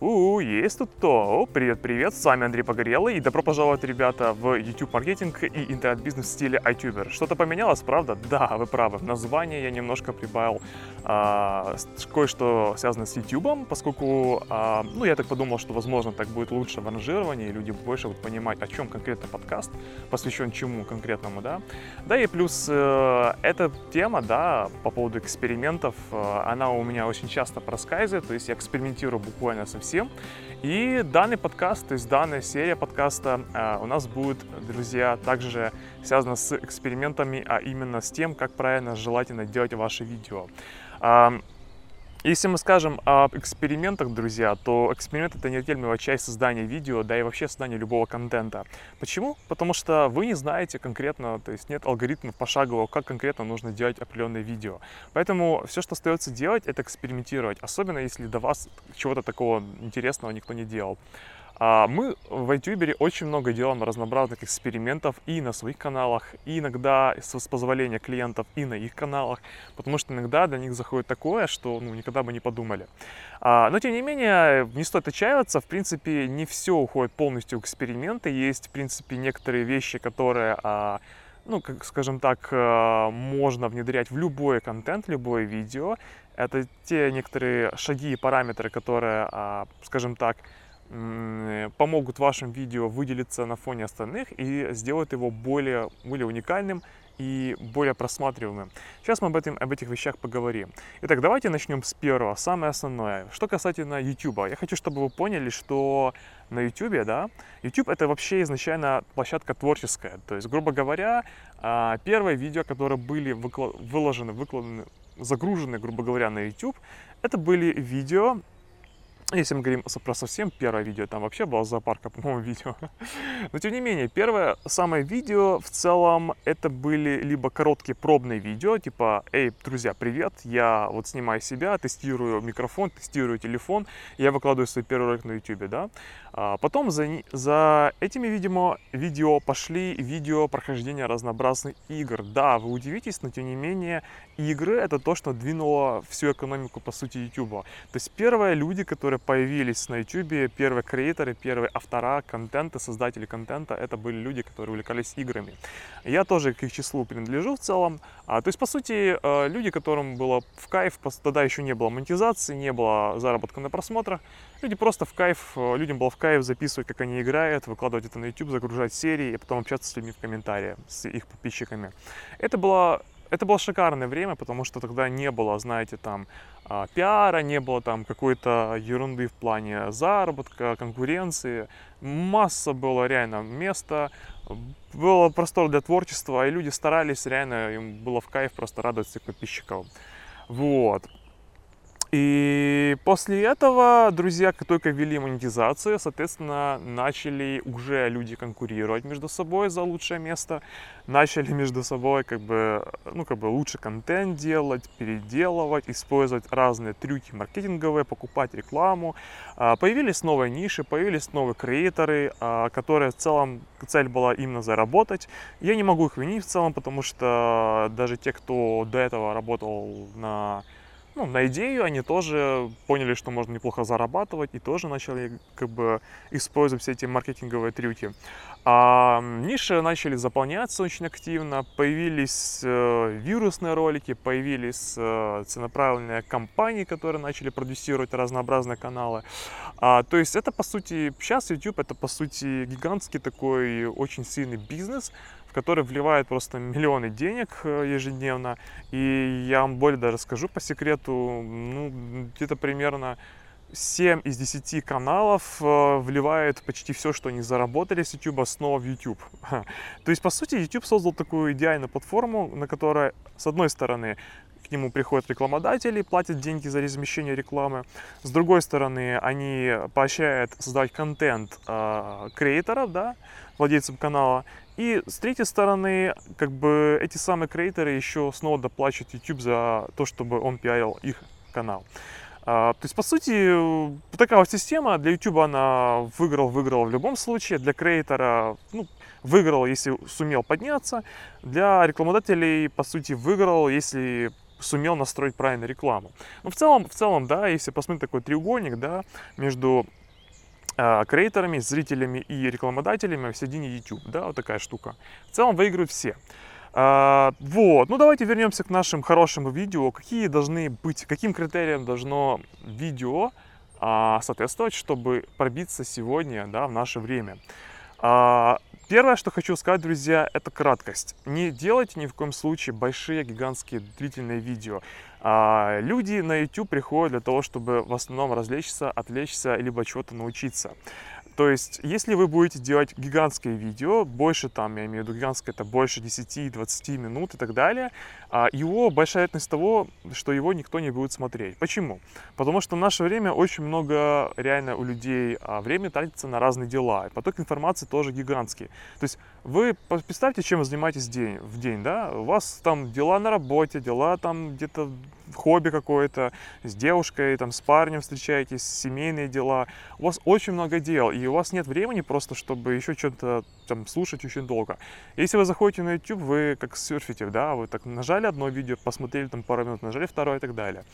У, есть тут кто? О, привет, привет, с вами Андрей Погорелый и добро пожаловать, ребята, в YouTube маркетинг и интернет-бизнес в стиле iTuber. Что-то поменялось, правда? Да, вы правы. Название я немножко прибавил а, кое-что связано с YouTube, поскольку, а, ну, я так подумал, что, возможно, так будет лучше в ранжировании, и люди больше будут понимать, о чем конкретно подкаст, посвящен чему конкретному, да. Да, и плюс э, эта тема, да, по поводу экспериментов, э, она у меня очень часто проскальзывает, то есть я экспериментирую буквально со всем. И данный подкаст, то есть данная серия подкаста э, у нас будет, друзья, также связана с экспериментами, а именно с тем, как правильно желательно делать ваши видео. Если мы скажем об экспериментах, друзья, то эксперимент это неотъемлемая часть создания видео, да и вообще создания любого контента. Почему? Потому что вы не знаете конкретно, то есть нет алгоритмов пошагового, как конкретно нужно делать определенное видео. Поэтому все, что остается делать, это экспериментировать, особенно если до вас чего-то такого интересного никто не делал. А, мы в iTuber очень много делаем разнообразных экспериментов и на своих каналах, и иногда с позволения клиентов и на их каналах, потому что иногда для них заходит такое, что ну, никогда бы не подумали. А, но тем не менее, не стоит отчаиваться, в принципе, не все уходит полностью в эксперименты, есть в принципе некоторые вещи, которые а, ну, как скажем так, можно внедрять в любой контент, любое видео. Это те некоторые шаги и параметры, которые, скажем так, помогут вашим видео выделиться на фоне остальных и сделают его более, более уникальным и более просматриваемым. Сейчас мы об, этом, об этих вещах поговорим. Итак, давайте начнем с первого, самое основное. Что касательно YouTube, я хочу, чтобы вы поняли, что на YouTube, да, YouTube это вообще изначально площадка творческая. То есть, грубо говоря, а, первые видео, которые были выложены, выкладены, загружены, грубо говоря, на YouTube, это были видео если мы говорим про совсем первое видео, там вообще было зоопарка, по-моему, видео. Но тем не менее, первое самое видео в целом это были либо короткие пробные видео, типа, эй, друзья, привет, я вот снимаю себя, тестирую микрофон, тестирую телефон, я выкладываю свой первый ролик на YouTube, да. А потом за, за этими, видимо, видео пошли видео прохождения разнообразных игр. Да, вы удивитесь, но тем не менее, игры это то, что двинуло всю экономику, по сути, YouTube. То есть первые люди, которые появились на YouTube, первые креаторы, первые автора контента, создатели контента, это были люди, которые увлекались играми. Я тоже к их числу принадлежу в целом. А, то есть, по сути, э, люди, которым было в кайф, тогда еще не было монетизации, не было заработка на просмотрах, люди просто в кайф, э, людям было в кайф записывать, как они играют, выкладывать это на YouTube, загружать серии, и потом общаться с людьми в комментариях, с их подписчиками. Это было это было шикарное время, потому что тогда не было, знаете, там а, пиара, не было там какой-то ерунды в плане заработка, конкуренции. Масса было реально места, было простор для творчества, и люди старались, реально им было в кайф просто радовать всех подписчиков. Вот. И после этого друзья только ввели монетизацию, соответственно, начали уже люди конкурировать между собой за лучшее место, начали между собой как бы, ну, как бы лучше контент делать, переделывать, использовать разные трюки маркетинговые, покупать рекламу. А, появились новые ниши, появились новые креаторы, а, которые в целом цель была именно заработать. Я не могу их винить в целом, потому что даже те, кто до этого работал на ну, на идею они тоже поняли, что можно неплохо зарабатывать и тоже начали как бы использовать все эти маркетинговые трюки. А ниши начали заполняться очень активно, появились э, вирусные ролики, появились э, целенаправленные компании, которые начали продюсировать разнообразные каналы. А, то есть это по сути, сейчас YouTube это по сути гигантский такой очень сильный бизнес, который вливает просто миллионы денег э, ежедневно. И я вам более даже скажу по секрету, ну, где-то примерно 7 из 10 каналов э, вливает почти все, что они заработали с YouTube, снова в YouTube. То есть, по сути, YouTube создал такую идеальную платформу, на которой, с одной стороны, к нему приходят рекламодатели, платят деньги за размещение рекламы. С другой стороны, они поощряют создавать контент э, креаторов, да, владельцам канала. И с третьей стороны, как бы эти самые креаторы еще снова доплачивают YouTube за то, чтобы он пиарил их канал. А, то есть, по сути, такая вот система для YouTube она выиграл, выиграл в любом случае. Для креатора, ну, выиграл, если сумел подняться. Для рекламодателей, по сути, выиграл, если сумел настроить правильно рекламу. Но в целом, в целом, да, если посмотреть такой треугольник, да, между креаторами, зрителями и рекламодателями в середине YouTube, да, вот такая штука. В целом выигрывают все. А, вот, ну давайте вернемся к нашим хорошим видео. Какие должны быть, каким критериям должно видео а, соответствовать, чтобы пробиться сегодня, да, в наше время. А, первое, что хочу сказать, друзья, это краткость. Не делайте ни в коем случае большие, гигантские, длительные видео. А, люди на YouTube приходят для того, чтобы в основном развлечься, отвлечься, либо чего-то научиться. То есть, если вы будете делать гигантское видео, больше там, я имею в виду гигантское, это больше 10-20 минут и так далее, его большая вероятность того, что его никто не будет смотреть. Почему? Потому что в наше время очень много реально у людей а, времени тратится на разные дела. Поток информации тоже гигантский. То есть вы представьте, чем вы занимаетесь день, в день, да? У вас там дела на работе, дела там где-то хобби какое-то, с девушкой, там, с парнем встречаетесь, семейные дела. У вас очень много дел, и у вас нет времени просто, чтобы еще что-то там слушать очень долго. Если вы заходите на YouTube, вы как серфите, да, вы так нажали одно видео, посмотрели там пару минут, нажали второе и так далее.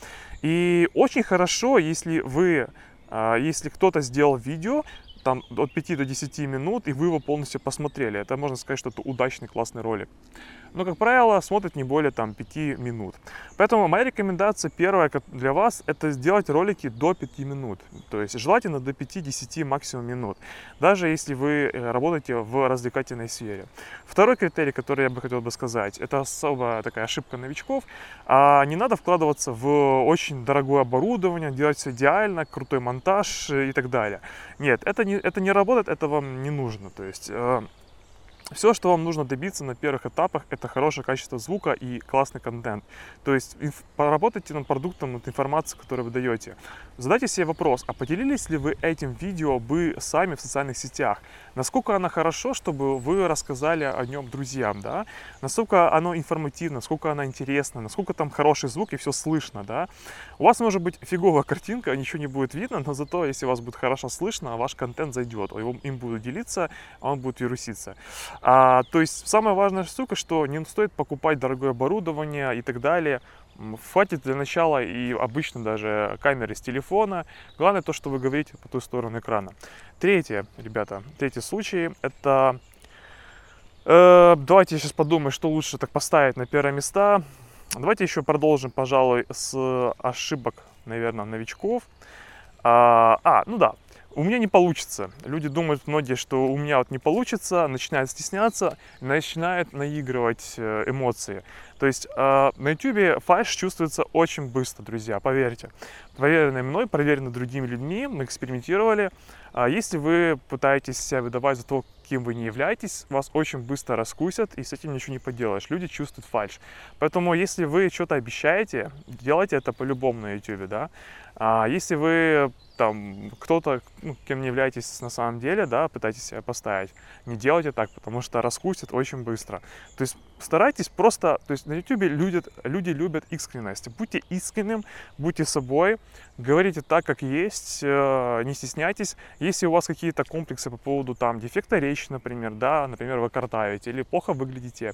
И очень хорошо, если вы а, если кто-то сделал видео, там от 5 до 10 минут, и вы его полностью посмотрели. Это можно сказать, что это удачный, классный ролик но, как правило, смотрит не более там 5 минут. Поэтому моя рекомендация первая для вас, это сделать ролики до 5 минут. То есть желательно до 5-10 максимум минут, даже если вы э, работаете в развлекательной сфере. Второй критерий, который я бы хотел бы сказать, это особая такая ошибка новичков. А не надо вкладываться в очень дорогое оборудование, делать все идеально, крутой монтаж и так далее. Нет, это не, это не работает, это вам не нужно. То есть э, все, что вам нужно добиться на первых этапах, это хорошее качество звука и классный контент. То есть поработайте над продуктом, над информацией, которую вы даете. Задайте себе вопрос, а поделились ли вы этим видео бы сами в социальных сетях? Насколько оно хорошо, чтобы вы рассказали о нем друзьям, да? Насколько оно информативно, насколько оно интересно, насколько там хороший звук и все слышно, да? У вас может быть фиговая картинка, ничего не будет видно, но зато, если вас будет хорошо слышно, ваш контент зайдет, им будут делиться, а он будет вируситься. А, то есть самая важная штука, что не стоит покупать дорогое оборудование и так далее. Хватит для начала и обычно даже камеры с телефона. Главное то, что вы говорите по ту сторону экрана. Третье, ребята, третий случай, это... Э, давайте я сейчас подумаю, что лучше так поставить на первое место. Давайте еще продолжим, пожалуй, с ошибок, наверное, новичков. А, а ну да, у меня не получится. Люди думают многие, что у меня вот не получится, начинают стесняться, начинают наигрывать э, эмоции. То есть э, на YouTube фальш чувствуется очень быстро, друзья, поверьте. Проверенный мной, проверенный другими людьми, мы экспериментировали. А если вы пытаетесь себя выдавать за то, кем вы не являетесь, вас очень быстро раскусят, и с этим ничего не поделаешь. Люди чувствуют фальш. Поэтому, если вы что-то обещаете, делайте это по-любому на YouTube, да. А если вы там кто-то, ну, кем не являетесь на самом деле, да, пытаетесь себя поставить, не делайте так, потому что раскусят очень быстро. То есть старайтесь просто, то есть на YouTube люди, люди любят искренность. Будьте искренним, будьте собой, говорите так, как есть, э, не стесняйтесь. Если у вас какие-то комплексы по поводу там дефекта речи, например, да, например, вы картавите или плохо выглядите,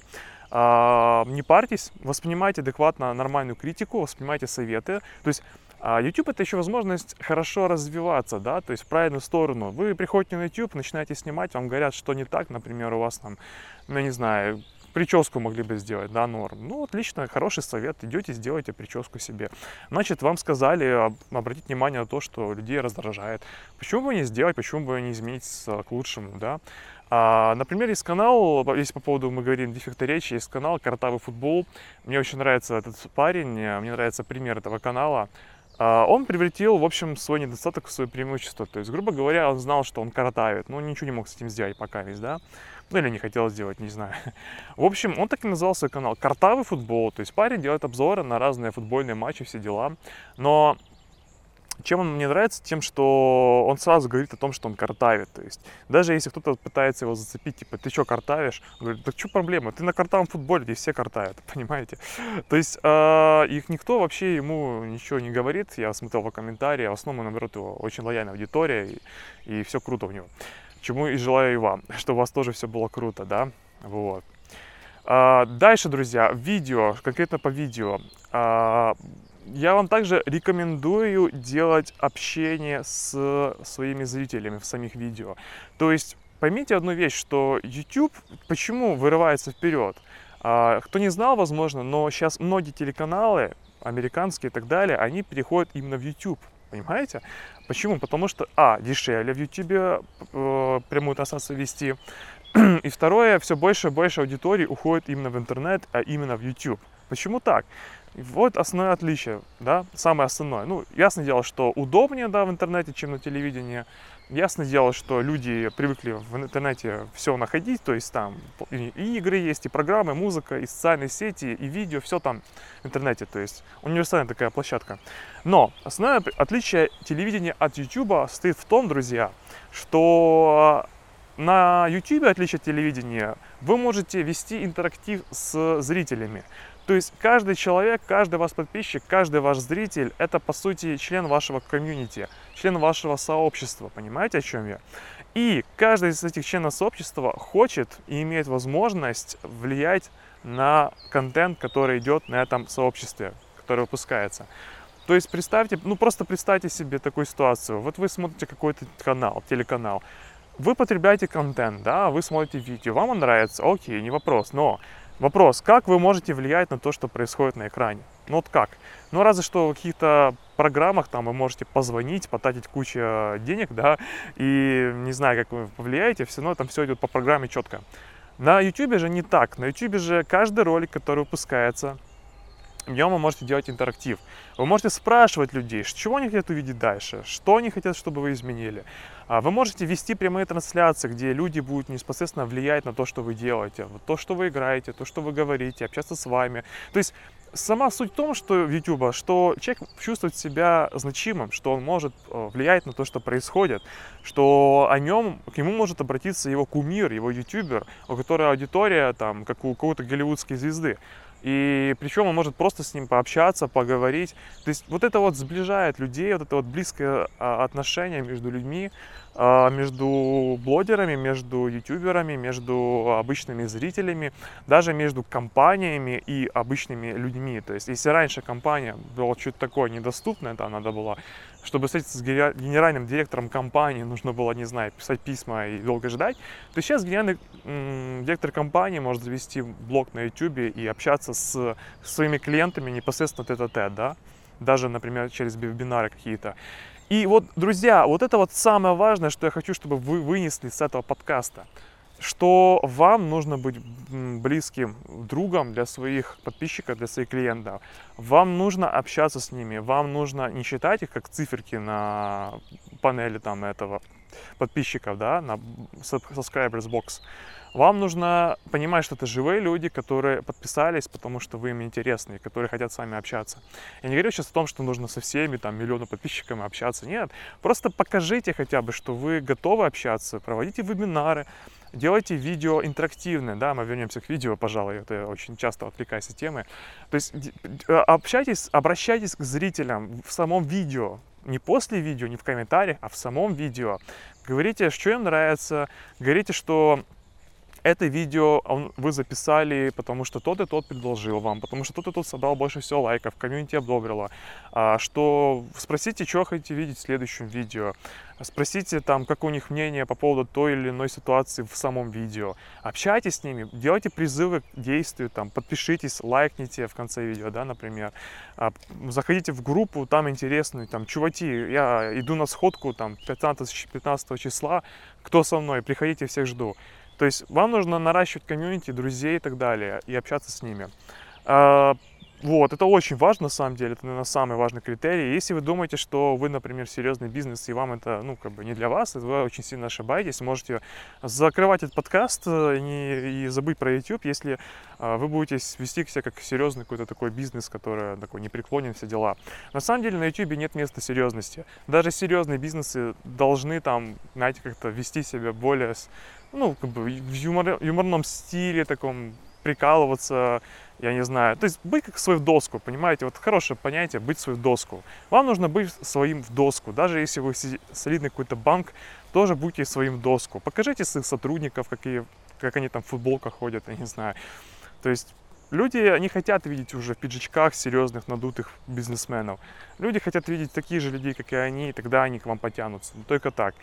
а, не парьтесь, воспринимайте адекватно нормальную критику, воспринимайте советы. То есть а YouTube это еще возможность хорошо развиваться, да, то есть в правильную сторону. Вы приходите на YouTube, начинаете снимать, вам говорят, что не так, например, у вас там, ну, я не знаю, прическу могли бы сделать, да, норм. Ну, отлично, хороший совет, идете, сделайте прическу себе. Значит, вам сказали обратить внимание на то, что людей раздражает. Почему бы не сделать, почему бы не изменить к лучшему, да? А, например, есть канал, если по поводу мы говорим дефекта речи, есть канал «Картавый футбол». Мне очень нравится этот парень, мне нравится пример этого канала. А, он превратил, в общем, свой недостаток в свое преимущество. То есть, грубо говоря, он знал, что он картавит, но ничего не мог с этим сделать пока весь, да. Ну или не хотел сделать, не знаю. В общем, он так и назвал свой канал «Картавый футбол». То есть парень делает обзоры на разные футбольные матчи, все дела. Но чем он мне нравится? Тем, что он сразу говорит о том, что он картавит. То есть, даже если кто-то пытается его зацепить, типа, ты что, картавишь? Он говорит, да что проблема? Ты на картавом футболе, здесь все картают, понимаете? То есть, э, их никто вообще ему ничего не говорит. Я смотрел по комментариям, в основном, наоборот, его очень лояльная аудитория, и, и все круто у него. Чему и желаю и вам, чтобы у вас тоже все было круто, да? Вот. А, дальше, друзья, видео, конкретно по видео. Я вам также рекомендую делать общение с своими зрителями в самих видео. То есть поймите одну вещь, что YouTube почему вырывается вперед? А, кто не знал, возможно, но сейчас многие телеканалы, американские и так далее, они переходят именно в YouTube. Понимаете? Почему? Потому что, а, дешевле в YouTube э, прямую трансляцию вести. И второе, все больше и больше аудитории уходит именно в интернет, а именно в YouTube. Почему так? Вот основное отличие, да, самое основное. Ну, ясно дело, что удобнее, да, в интернете, чем на телевидении. Ясно дело, что люди привыкли в интернете все находить, то есть там и игры есть, и программы, музыка, и социальные сети, и видео, все там в интернете, то есть универсальная такая площадка. Но основное отличие телевидения от YouTube стоит в том, друзья, что на YouTube, отличие от телевидения, вы можете вести интерактив с зрителями. То есть каждый человек, каждый ваш подписчик, каждый ваш зритель – это, по сути, член вашего комьюнити, член вашего сообщества. Понимаете, о чем я? И каждый из этих членов сообщества хочет и имеет возможность влиять на контент, который идет на этом сообществе, который выпускается. То есть представьте, ну просто представьте себе такую ситуацию. Вот вы смотрите какой-то канал, телеканал, вы потребляете контент, да, вы смотрите видео, вам он нравится, окей, не вопрос, но вопрос, как вы можете влиять на то, что происходит на экране? Ну вот как? Ну разве что в каких-то программах там вы можете позвонить, потратить кучу денег, да, и не знаю, как вы повлияете, все равно там все идет по программе четко. На YouTube же не так. На YouTube же каждый ролик, который выпускается, нем вы можете делать интерактив. Вы можете спрашивать людей, чего они хотят увидеть дальше, что они хотят, чтобы вы изменили. А вы можете вести прямые трансляции, где люди будут непосредственно влиять на то, что вы делаете, то, что вы играете, то, что вы говорите, общаться с вами. То есть сама суть в том, что в YouTube, что человек чувствует себя значимым, что он может э, влиять на то, что происходит, что о нем, к нему может обратиться его кумир, его ютубер, у которого аудитория там, как у какой-то голливудской звезды. И причем он может просто с ним пообщаться, поговорить. То есть вот это вот сближает людей, вот это вот близкое а, отношение между людьми, между блогерами, между ютуберами, между обычными зрителями, даже между компаниями и обычными людьми. То есть если раньше компания была что-то такое недоступное, там надо было чтобы встретиться с генеральным директором компании, нужно было, не знаю, писать письма и долго ждать, то сейчас генеральный директор компании может завести блог на YouTube и общаться с своими клиентами непосредственно тет-а-тет, да, даже, например, через вебинары какие-то. И вот, друзья, вот это вот самое важное, что я хочу, чтобы вы вынесли с этого подкаста что вам нужно быть близким другом для своих подписчиков, для своих клиентов. Вам нужно общаться с ними, вам нужно не считать их как циферки на панели там этого подписчиков, да, на subscribers box. Вам нужно понимать, что это живые люди, которые подписались, потому что вы им интересны, которые хотят с вами общаться. Я не говорю сейчас о том, что нужно со всеми, там, миллионы подписчиками общаться. Нет, просто покажите хотя бы, что вы готовы общаться, проводите вебинары, делайте видео интерактивное, да, мы вернемся к видео, пожалуй, это очень часто отвлекаюсь от темы. То есть э, общайтесь, обращайтесь к зрителям в самом видео, не после видео, не в комментариях, а в самом видео. Говорите, что им нравится, говорите, что это видео вы записали, потому что тот и тот предложил вам, потому что тот и тот собрал больше всего лайков, комьюнити одобрило, а, что спросите, что хотите видеть в следующем видео, спросите там, как у них мнение по поводу той или иной ситуации в самом видео, общайтесь с ними, делайте призывы к действию, там, подпишитесь, лайкните в конце видео, да, например, а, заходите в группу, там интересную, там, чуваки, я иду на сходку, там, 15, 15 числа, кто со мной, приходите, всех жду. То есть вам нужно наращивать комьюнити, друзей и так далее, и общаться с ними. Вот, это очень важно на самом деле, это, наверное, самый важный критерий. Если вы думаете, что вы, например, серьезный бизнес, и вам это, ну, как бы не для вас, вы очень сильно ошибаетесь, можете закрывать этот подкаст э, и, и забыть про YouTube, если а, вы будете вести себя как серьезный какой-то такой бизнес, который такой непреклонен, все дела. На самом деле на YouTube нет места серьезности. Даже серьезные бизнесы должны там, знаете, как-то вести себя более, ну, как бы в юмор, юморном стиле, таком прикалываться, я не знаю. То есть быть как свой в доску, понимаете? Вот хорошее понятие быть свой в доску. Вам нужно быть своим в доску. Даже если вы солидный какой-то банк, тоже будьте своим в доску. Покажите своих сотрудников, какие, как они там в футболках ходят, я не знаю. То есть люди не хотят видеть уже в пиджачках серьезных надутых бизнесменов. Люди хотят видеть таких же людей, как и они, и тогда они к вам потянутся. Только так.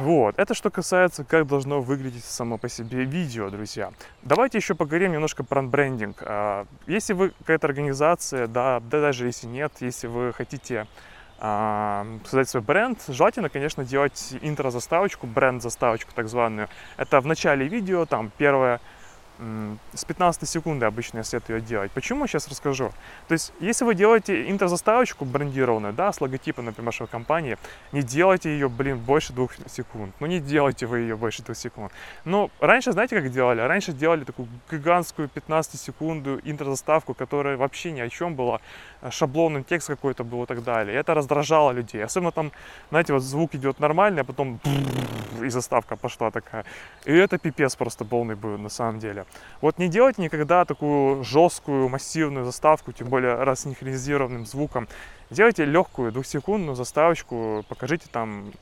Вот, это что касается, как должно выглядеть само по себе видео, друзья. Давайте еще поговорим немножко про брендинг. А, если вы какая-то организация, да, да даже если нет, если вы хотите а, создать свой бренд, желательно, конечно, делать интро-заставочку, бренд-заставочку так званую. Это в начале видео, там, первое с 15 секунды обычно я советую делать. Почему, сейчас расскажу. То есть, если вы делаете интрозаставочку брендированную, да, с логотипом, например, вашей компании, не делайте ее, блин, больше двух секунд. Ну, не делайте вы ее больше двух секунд. Ну, раньше, знаете, как делали? Раньше делали такую гигантскую 15-секундную интрозаставку, которая вообще ни о чем была, шаблонный текст какой-то был и так далее. И это раздражало людей. Особенно там, знаете, вот звук идет нормальный, а потом и заставка пошла такая. И это пипец просто полный был на самом деле. Вот не делайте никогда такую жесткую, массивную заставку, тем более рассинхронизированным звуком. Делайте легкую двухсекундную заставочку, покажите там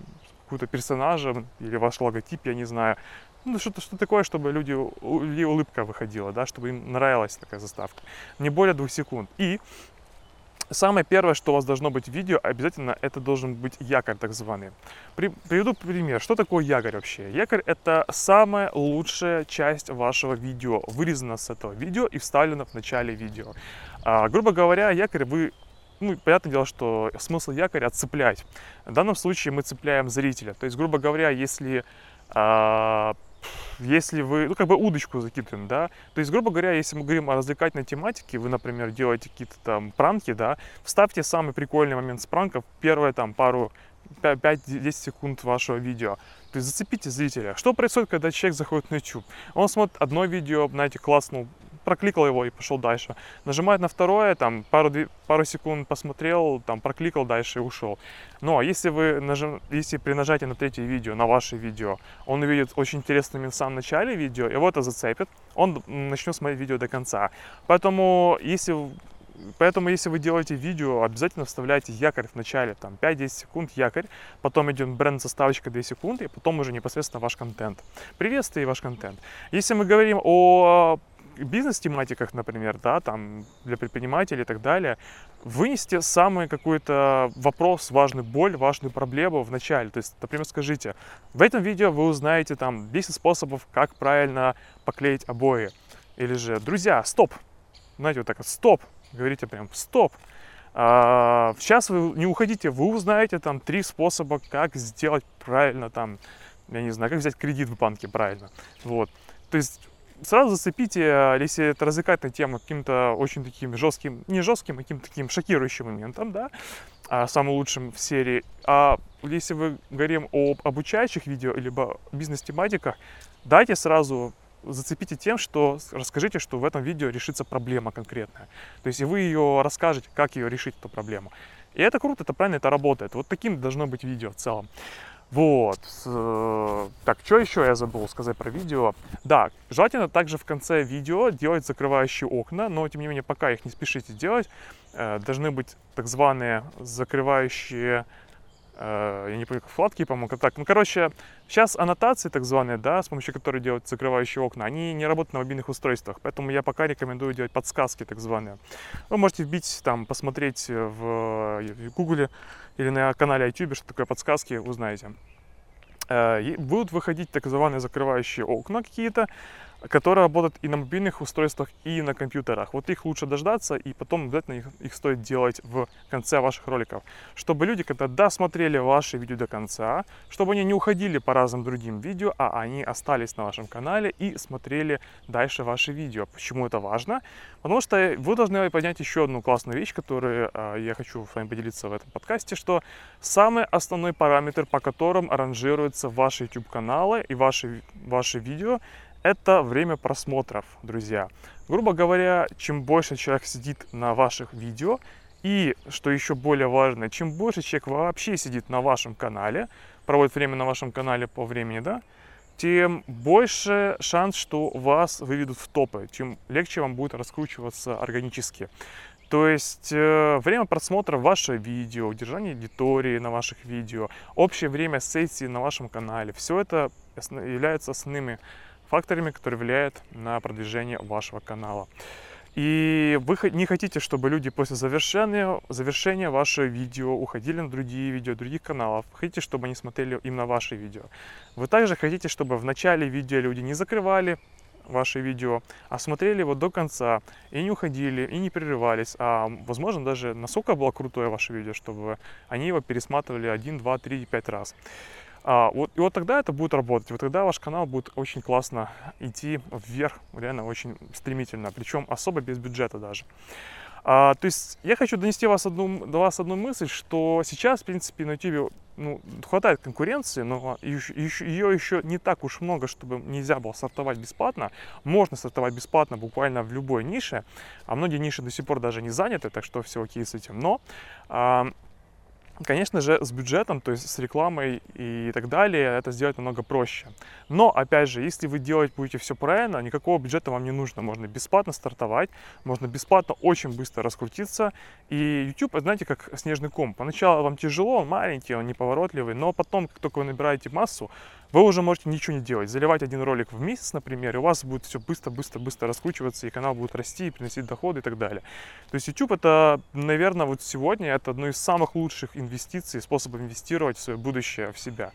какую-то персонажа или ваш логотип, я не знаю. Ну, что-то что такое, чтобы люди, у людей улыбка выходила, да, чтобы им нравилась такая заставка. Не более двух секунд. И Самое первое, что у вас должно быть в видео, обязательно это должен быть якорь так званый. При, приведу пример. Что такое якорь вообще? Якорь это самая лучшая часть вашего видео, вырезана с этого видео и вставлена в начале видео. А, грубо говоря, якорь вы ну, понятное дело, что смысл якоря отцеплять. В данном случае мы цепляем зрителя. То есть, грубо говоря, если а, если вы, ну, как бы удочку закидываем, да, то есть, грубо говоря, если мы говорим о развлекательной тематике, вы, например, делаете какие-то там пранки, да, вставьте самый прикольный момент с пранков, первые там пару 5-10 секунд вашего видео. То есть зацепите зрителя. Что происходит, когда человек заходит на YouTube? Он смотрит одно видео, знаете, класснул, прокликал его и пошел дальше. Нажимает на второе, там пару, пару секунд посмотрел, там прокликал дальше и ушел. Но если вы нажим, если при нажатии на третье видео, на ваше видео, он увидит очень интересный момент в самом начале видео, его это зацепит, он начнет смотреть видео до конца. Поэтому если Поэтому, если вы делаете видео, обязательно вставляйте якорь в начале, там 5-10 секунд якорь, потом идет бренд заставочка 2 секунды, и потом уже непосредственно ваш контент. Приветствие и ваш контент. Если мы говорим о бизнес-тематиках, например, да, там для предпринимателей и так далее, вынести самый какой-то вопрос, важную боль, важную проблему в начале. То есть, например, скажите, в этом видео вы узнаете там 10 способов, как правильно поклеить обои. Или же, друзья, стоп! Знаете, вот так вот, стоп! Говорите прям, стоп! А, сейчас вы не уходите, вы узнаете там три способа, как сделать правильно там, я не знаю, как взять кредит в банке правильно. Вот. То есть сразу зацепите, э, если это развлекательная тема, каким-то очень таким жестким, не жестким, а каким-то таким шокирующим моментом, да, а, самым лучшим в серии. А если вы говорим об обучающих видео, либо бизнес-тематиках, дайте сразу зацепите тем, что расскажите, что в этом видео решится проблема конкретная. То есть и вы ее расскажете, как ее решить, эту проблему. И это круто, это правильно, это работает. Вот таким должно быть видео в целом. Вот. Э, так, что еще я забыл сказать про видео? Да, желательно также в конце видео делать закрывающие окна, но тем не менее пока их не спешите делать. Э, должны быть так званые закрывающие я не помню, как вкладки, по-моему, так. Ну, короче, сейчас аннотации так званые, да, с помощью которой делают закрывающие окна, они не работают на мобильных устройствах, поэтому я пока рекомендую делать подсказки так званые. Вы можете вбить, там, посмотреть в Google или на канале YouTube, что такое подсказки, узнаете. Э, будут выходить так называемые закрывающие окна какие-то, которые работают и на мобильных устройствах, и на компьютерах. Вот их лучше дождаться, и потом обязательно их, их стоит делать в конце ваших роликов, чтобы люди, когда досмотрели ваши видео до конца, чтобы они не уходили по разным другим видео, а они остались на вашем канале и смотрели дальше ваши видео. Почему это важно? Потому что вы должны понять еще одну классную вещь, которую э, я хочу с вами поделиться в этом подкасте, что самый основной параметр, по которым аранжируются ваши YouTube каналы и ваши, ваши видео, это время просмотров, друзья. Грубо говоря, чем больше человек сидит на ваших видео, и, что еще более важно, чем больше человек вообще сидит на вашем канале, проводит время на вашем канале по времени, да, тем больше шанс, что вас выведут в топы, тем легче вам будет раскручиваться органически. То есть э, время просмотра вашего видео, удержание аудитории на ваших видео, общее время сессии на вашем канале, все это является основными факторами, которые влияют на продвижение вашего канала. И вы не хотите, чтобы люди после завершения, завершения вашего видео уходили на другие видео, других каналов. Хотите, чтобы они смотрели именно ваши видео. Вы также хотите, чтобы в начале видео люди не закрывали ваше видео, а смотрели его до конца и не уходили, и не прерывались. А возможно даже насколько было крутое ваше видео, чтобы они его пересматривали 1, 2, 3, 5 раз. А, вот, и вот тогда это будет работать, вот тогда ваш канал будет очень классно идти вверх, реально очень стремительно, причем особо без бюджета даже. А, то есть я хочу донести вас одну, до вас одну мысль, что сейчас, в принципе, на YouTube ну, хватает конкуренции, но еще, ее еще не так уж много, чтобы нельзя было стартовать бесплатно. Можно стартовать бесплатно буквально в любой нише, а многие ниши до сих пор даже не заняты, так что все окей с этим. Но а, Конечно же, с бюджетом, то есть с рекламой и так далее, это сделать намного проще. Но, опять же, если вы делать будете все правильно, никакого бюджета вам не нужно. Можно бесплатно стартовать, можно бесплатно очень быстро раскрутиться. И YouTube, знаете, как снежный ком. Поначалу вам тяжело, он маленький, он неповоротливый, но потом, как только вы набираете массу, вы уже можете ничего не делать. Заливать один ролик в месяц, например, и у вас будет все быстро-быстро-быстро раскручиваться, и канал будет расти, и приносить доходы и так далее. То есть YouTube это, наверное, вот сегодня это одно из самых лучших инвестиций, способов инвестировать в свое будущее, в себя.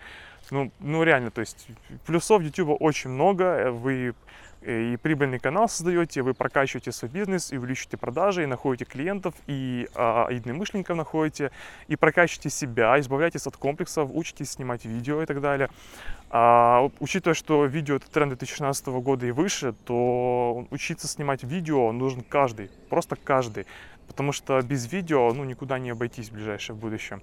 Ну, ну реально, то есть плюсов YouTube очень много, вы Э, и прибыльный канал создаете, вы прокачиваете свой бизнес, и увеличиваете продажи, и находите клиентов, и а, единомышленников находите, и прокачиваете себя, избавляетесь от комплексов, учитесь снимать видео и так далее. А, учитывая, что видео это тренд 2016 года и выше, то учиться снимать видео нужен каждый, просто каждый, потому что без видео ну, никуда не обойтись в ближайшем будущем.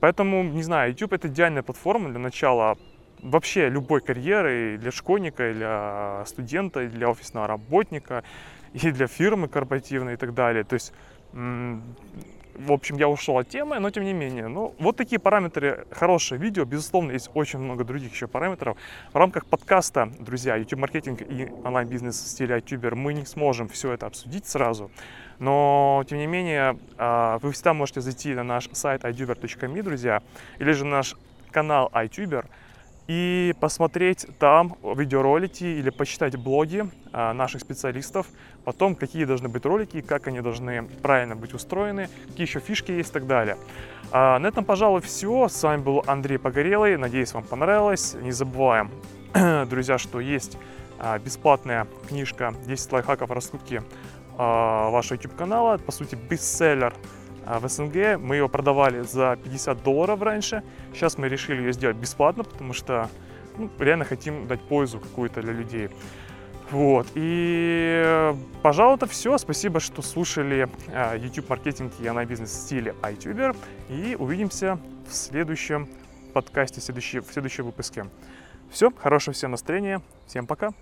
Поэтому, не знаю, YouTube это идеальная платформа для начала вообще любой карьеры, для школьника, для студента, для офисного работника, и для фирмы корпоративной и так далее. То есть, в общем, я ушел от темы, но тем не менее. Ну, вот такие параметры. Хорошее видео. Безусловно, есть очень много других еще параметров. В рамках подкаста, друзья, YouTube-маркетинг и онлайн-бизнес в стиле YouTuber мы не сможем все это обсудить сразу. Но, тем не менее, а, вы всегда можете зайти на наш сайт ituber.me, друзья, или же наш канал iTuber, и посмотреть там видеоролики или почитать блоги а, наших специалистов о том, какие должны быть ролики, как они должны правильно быть устроены, какие еще фишки есть и так далее. А, на этом, пожалуй, все. С вами был Андрей Погорелый. Надеюсь, вам понравилось. Не забываем, друзья, что есть а, бесплатная книжка 10 лайфхаков раскрутки вашего YouTube канала. По сути, бестселлер в СНГ. Мы его продавали за 50 долларов раньше. Сейчас мы решили ее сделать бесплатно, потому что ну, реально хотим дать пользу какую-то для людей. Вот, и, пожалуй, это все. Спасибо, что слушали а, YouTube маркетинг и онлайн-бизнес в стиле iTuber. И увидимся в следующем подкасте, в следующем, в следующем выпуске. Все, хорошего всем настроения. Всем пока.